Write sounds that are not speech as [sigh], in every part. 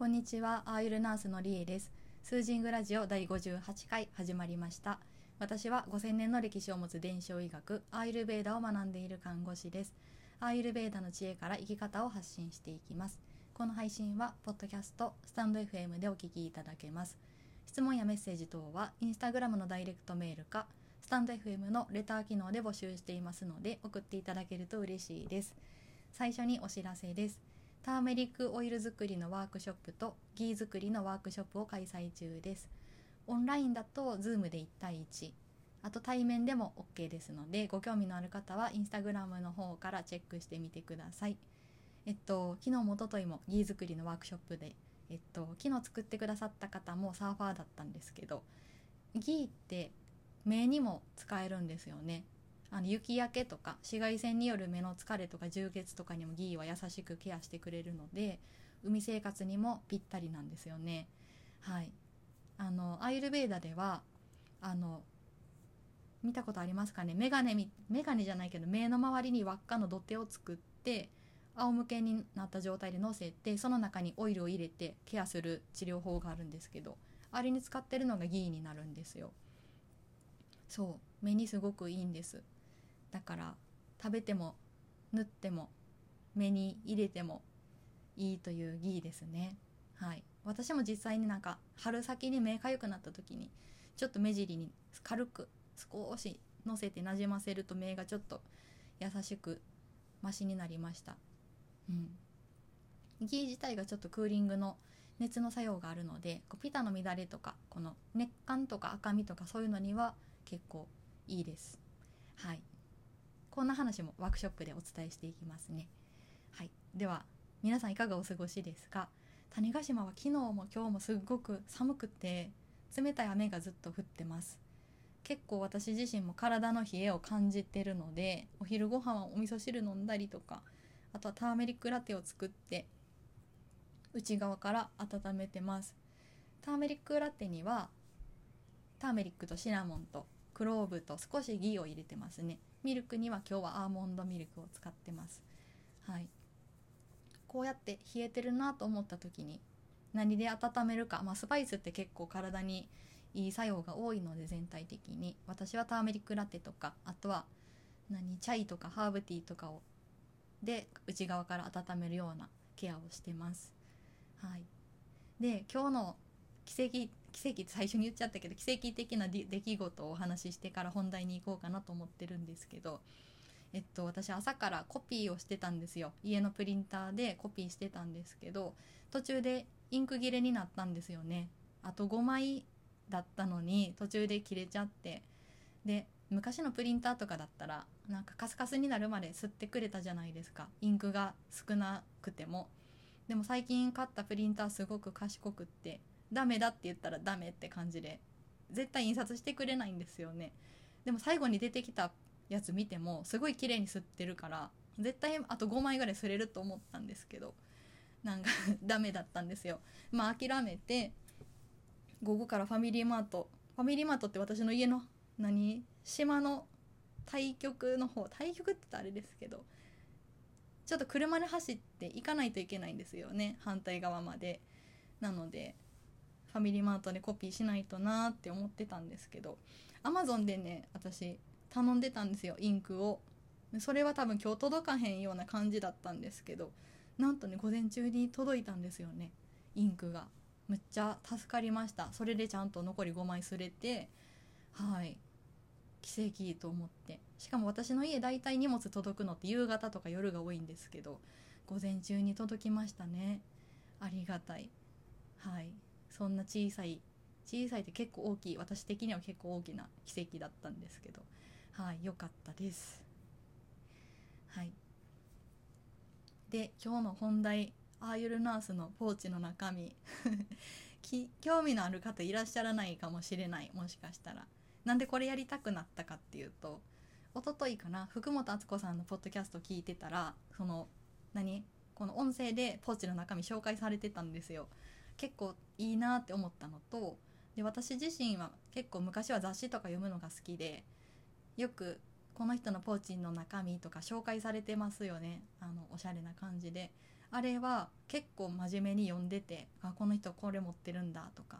こんにちは、アーユルナースのリエです。スージングラジオ第58回始まりました。私は5000年の歴史を持つ伝承医学、アーユルベーダを学んでいる看護師です。アーユルベーダの知恵から生き方を発信していきます。この配信は、ポッドキャスト、スタンド FM でお聞きいただけます。質問やメッセージ等は、インスタグラムのダイレクトメールか、スタンド FM のレター機能で募集していますので、送っていただけると嬉しいです。最初にお知らせです。ターメリックオイル作りのワークショップとギー作りのワークショップを開催中です。オンラインだと Zoom で1対1、あと対面でも OK ですので、ご興味のある方はインスタグラムの方からチェックしてみてください。えっと、昨日も一昨日もギー作りのワークショップで、えっと、昨日作ってくださった方もサーファーだったんですけど、ギーって目にも使えるんですよね。あの雪焼けとか紫外線による目の疲れとか充血とかにもギーは優しくケアしてくれるので海生活にもぴったりなんですよね。はい、あのアイルベーダではあの見たことありますかね？メガネメガネじゃないけど目の周りに輪っかの土手を作って仰向けになった状態で乗せてその中にオイルを入れてケアする治療法があるんですけどあれに使ってるのがギーになるんですよ。そう目にすごくいいんですだから食べても塗っても目に入れてもいいというギーですね。はい。私も実際になんか春先に目かゆくなった時にちょっと目尻に軽く少しのせてなじませると目がちょっと優しくマシになりました。うん。ギー自体がちょっとクーリングの熱の作用があるのでこうピタの乱れとかこの熱感とか赤みとかそういうのには結構いいです。はい。こんな話もワークショップでお伝えしていきますね。はい。では皆さんいかがお過ごしですか？種子島は昨日も今日もすっごく寒くて冷たい雨がずっと降ってます。結構私自身も体の冷えを感じてるのでお昼ご飯はお味噌汁飲んだりとかあとはターメリックラテを作って内側から温めてます。ターメリックラテにはターメリックとシナモンとクローブと少しギーを入れてますね。ミルクには今日はアーモンドミルクを使ってます。はい。こうやって冷えてるなと思った時に何で温めるか、まあ、スパイスって結構体にいい作用が多いので全体的に。私はターメリックラテとかあとは何チャイとかハーブティーとかをで内側から温めるようなケアをしてます。はい。で今日の奇跡奇跡って最初に言っちゃったけど奇跡的な出来事をお話ししてから本題に行こうかなと思ってるんですけど、えっと、私朝からコピーをしてたんですよ。家のプリンターでコピーしてたんですけど途中でインク切れになったんですよね。あと5枚だったのに途中で切れちゃって。で昔のプリンターとかだったらなんかカスカスになるまで吸ってくれたじゃないですか。インクが少なくても。でも最近買ったプリンターすごく賢くってダメだって言ったらダメって感じで絶対印刷してくれないんですよね。でも最後に出てきたやつ見てもすごい綺麗に吸ってるから絶対あと5枚ぐらい吸れると思ったんですけどなんか [laughs] ダメだったんですよ。まあ諦めて午後からファミリーマートファミリーマートって私の家の何？島の対局の方対局って言ったらあれですけどちょっと車で走って行かないといけないんですよね反対側まで。なのでファミリーマートでコピーしないとなーって思ってたんですけどアマゾンでね私頼んでたんですよインクを。それは多分今日届かへんような感じだったんですけどなんとね午前中に届いたんですよねインクが。むっちゃ助かりました。それでちゃんと残り5枚すれてはい。奇跡と思って。しかも私の家大体荷物届くのって夕方とか夜が多いんですけど午前中に届きましたね。ありがたい。はい。そんな小さい小さいって結構大きい私的には結構大きな奇跡だったんですけど。はい良かったです。はい。で今日の本題アーユルナースのポーチの中身。[laughs] 興味のある方いらっしゃらないかもしれないもしかしたら。なんでこれやりたくなったかっていうと一昨日かな福本敦子さんのポッドキャスト聞いてたらその何？この音声でポーチの中身紹介されてたんですよ。結構いいなって思ったのとで私自身は結構昔は雑誌とか読むのが好きでよくこの人のポーチの中身とか紹介されてますよね。あのおしゃれな感じで。あれは結構真面目に読んでてあこの人これ持ってるんだとか。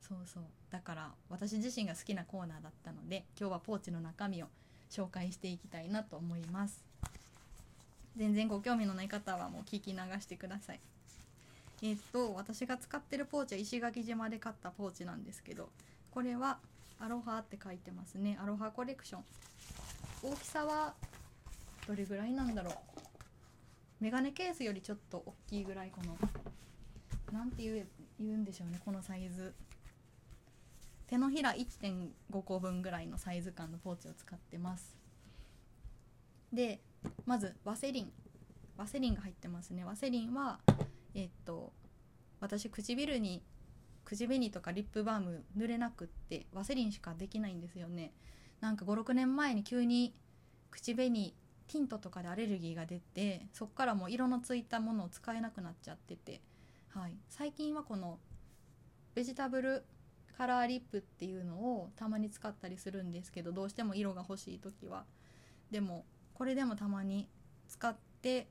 そうそう。だから私自身が好きなコーナーだったので今日はポーチの中身を紹介していきたいなと思います。全然ご興味のない方はもう聞き流してください。えっと私が使ってるポーチは石垣島で買ったポーチなんですけどこれはアロハって書いてますね。アロハコレクション。大きさはどれぐらいなんだろう。メガネケースよりちょっと大きいぐらいこの何て言う言うんでしょうねこのサイズ。手のひら1.5個分ぐらいのサイズ感のポーチを使ってます。でまずワセリン。ワセリンが入ってますね。ワセリンはえっと私唇に口紅とかリップバーム塗れなくってワセリンしかできないんですよね。なんか56年前に急に口紅ティントとかでアレルギーが出てそっからもう色のついたものを使えなくなっちゃってて、はい、最近はこのベジタブルカラーリップっていうのをたまに使ったりするんですけどどうしても色が欲しい時は。でもこれでもたまに使って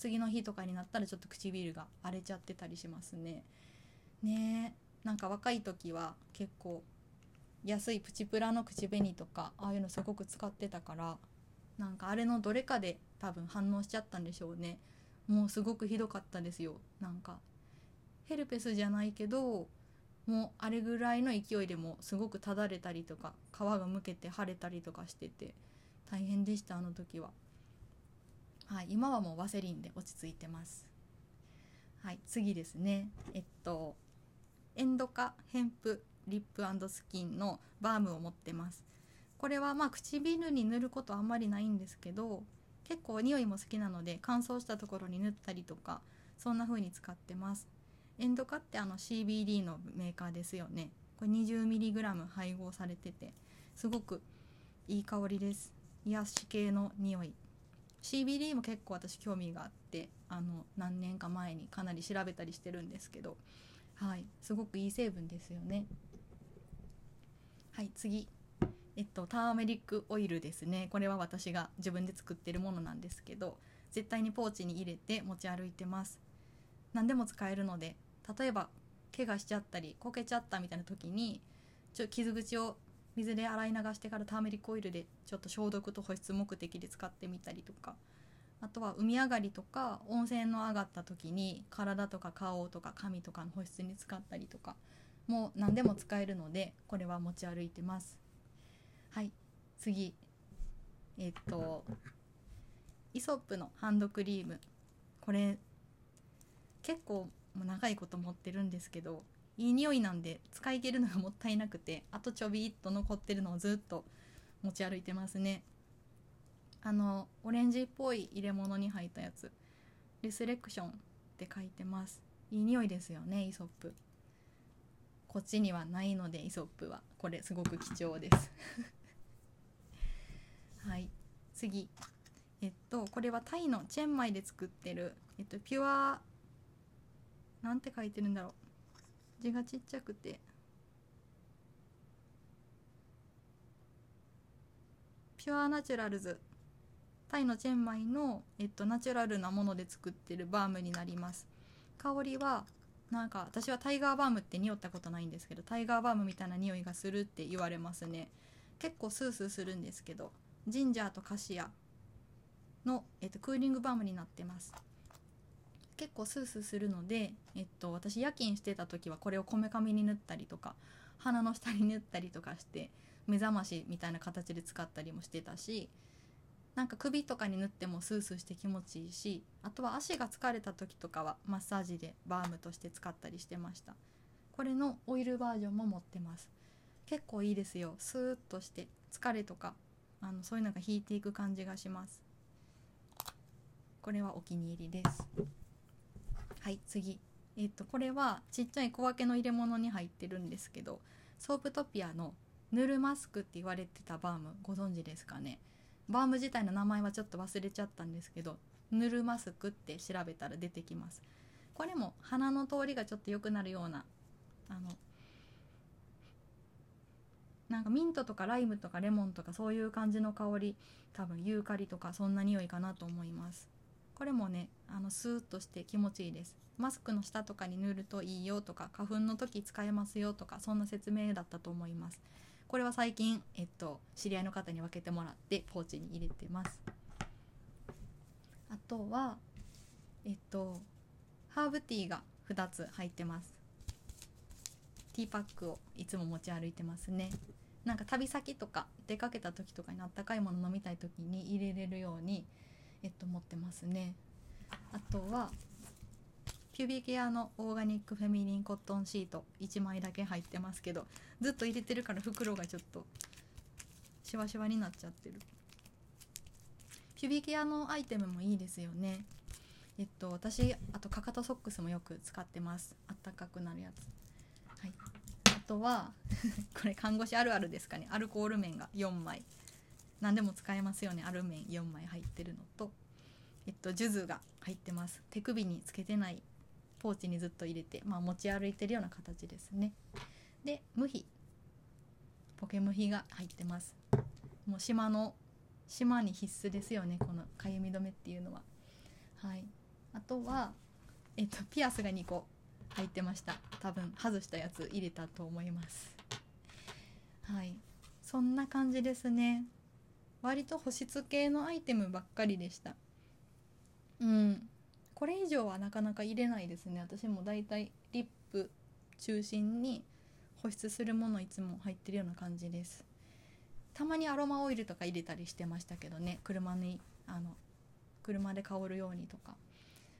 次の日とかになったらちょっと唇が荒れちゃってたりしますね。ねなんか若い時は結構安いプチプラの口紅とかああいうのすごく使ってたからなんかあれのどれかで多分反応しちゃったんでしょうね。もうすごくひどかったですよ。なんかヘルペスじゃないけどもうあれぐらいの勢いでもすごくただれたりとか皮がむけて腫れたりとかしてて大変でしたあの時は。はい今はもうワセリンで落ち着いてます。はい次ですね。えっとエンドカヘンプリップスキンのバームを持ってます。これはまあ唇に塗ることあんまりないんですけど結構匂いも好きなので乾燥したところに塗ったりとかそんな風に使ってます。エンドカってあの CBD のメーカーですよね。これ 20mg 配合されててすごくいい香りです。癒し系の匂い。CBD も結構私興味があってあの何年か前にかなり調べたりしてるんですけどはいすごくいい成分ですよね。はい次。えっとターメリックオイルですね。これは私が自分で作ってるものなんですけど絶対にポーチに入れて持ち歩いてます。何でも使えるので例えば怪我しちゃったりこけちゃったみたいな時にちょ傷口を水で洗い流してからターメリックオイルでちょっと消毒と保湿目的で使ってみたりとか。あとは海上がりとか温泉の上がった時に体とか顔とか髪とかの保湿に使ったりとか。もう何でも使えるのでこれは持ち歩いてます。はい。次。えっとイソップのハンドクリーム。これ結構もう長いこと持ってるんですけどいい匂いなんで使い切るのがもったいなくて [laughs] あとちょびっと残ってるのをずっと持ち歩いてますね。あのオレンジっぽい入れ物に入ったやつ。リスレクションって書いてます。いい匂いですよねイソップ。こっちにはないのでイソップは。これすごく貴重です。[laughs] はい。次。えっとこれはタイのチェンマイで作ってる、えっと、ピュアなんて書いてるんだろう。字がちっちゃくて。ピュアナチュラルズタイのチェンマイの、えっと、ナチュラルなもので作ってるバームになります。香りはなんか私はタイガーバームって匂ったことないんですけどタイガーバームみたいな匂いがするって言われますね。結構スースーするんですけどジンジャーとカシアの、えっと、クーリングバームになってます。結構スースーするので、えっと、私夜勤してた時はこれをこめかみに塗ったりとか鼻の下に塗ったりとかして目覚ましみたいな形で使ったりもしてたしなんか首とかに塗ってもスースーして気持ちいいしあとは足が疲れた時とかはマッサージでバームとして使ったりしてました。これのオイルバージョンも持ってます。結構いいですよ。スーッとして疲れとかあのそういうのが引いていく感じがします。これはお気に入りです。はい次。えっとこれはちっちゃい小分けの入れ物に入ってるんですけどソープトピアのヌルマスクって言われてたバームご存知ですかね？バーム自体の名前はちょっと忘れちゃったんですけどヌルマスクって調べたら出てきます。これも鼻の通りがちょっと良くなるようなあのなんかミントとかライムとかレモンとかそういう感じの香り多分ユーカリとかそんな匂いかなと思います。これもねあのスーッとして気持ちいいです。マスクの下とかに塗るといいよとか花粉の時使えますよとかそんな説明だったと思います。これは最近、えっと、知り合いの方に分けてもらってポーチに入れてます。あとはえっとハーブティーが2つ入ってます。ティーパックをいつも持ち歩いてますね。なんか旅先とか出かけた時とかにあったかいもの飲みたい時に入れれるように、えっと、持ってますね。あとはピュービーケアのオーガニックフェミニンコットンシート1枚だけ入ってますけどずっと入れてるから袋がちょっとシワシワになっちゃってる。ピュービーケアのアイテムもいいですよね。えっと私あとかかとソックスもよく使ってます。あったかくなるやつ。はい。あとは [laughs] これ看護師あるあるですかね。アルコール綿が4枚。何でも使えますよねアル綿4枚入ってるのとえっと数珠が入ってます。手首につけてないポーチにずっと入れて、まあ、持ち歩いてるような形ですね。で無比。ポケムヒが入ってます。もう島の島に必須ですよねこのかゆみ止めっていうのは。はい。あとはえっとピアスが2個入ってました。多分外したやつ入れたと思います。はい。そんな感じですね。割と保湿系のアイテムばっかりでした。うん。これ以上はなかなか入れないですね。私もだいたいリップ中心に保湿するものいつも入ってるような感じです。たまにアロマオイルとか入れたりしてましたけどね。車にあの車で香るようにとか。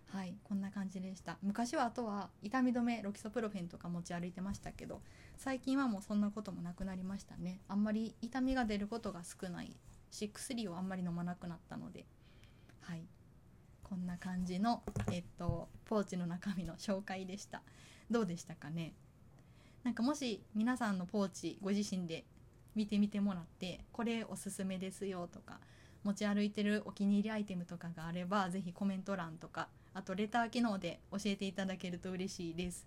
はい。こんな感じでした。昔はあとは痛み止めロキソプロフェンとか持ち歩いてましたけど最近はもうそんなこともなくなりましたね。あんまり痛みが出ることが少ないし薬をあんまり飲まなくなったのではい。こんな感じのえっとポーチの中身の紹介でした。どうでしたかね？なんかもし皆さんのポーチご自身で見てみてもらってこれおすすめですよとか持ち歩いてるお気に入りアイテムとかがあれば是非コメント欄とかあとレター機能で教えていただけると嬉しいです。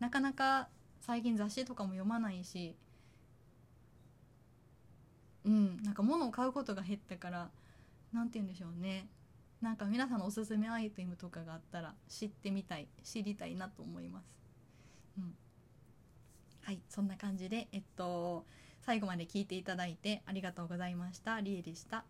なかなか最近雑誌とかも読まないしうんなんか物を買うことが減ったから何て言うんでしょうね。なんか皆さんのおすすめアイテムとかがあったら知ってみたい知りたいなと思います。うん。はいそんな感じでえっと最後まで聞いていただいてありがとうございました。りえでした。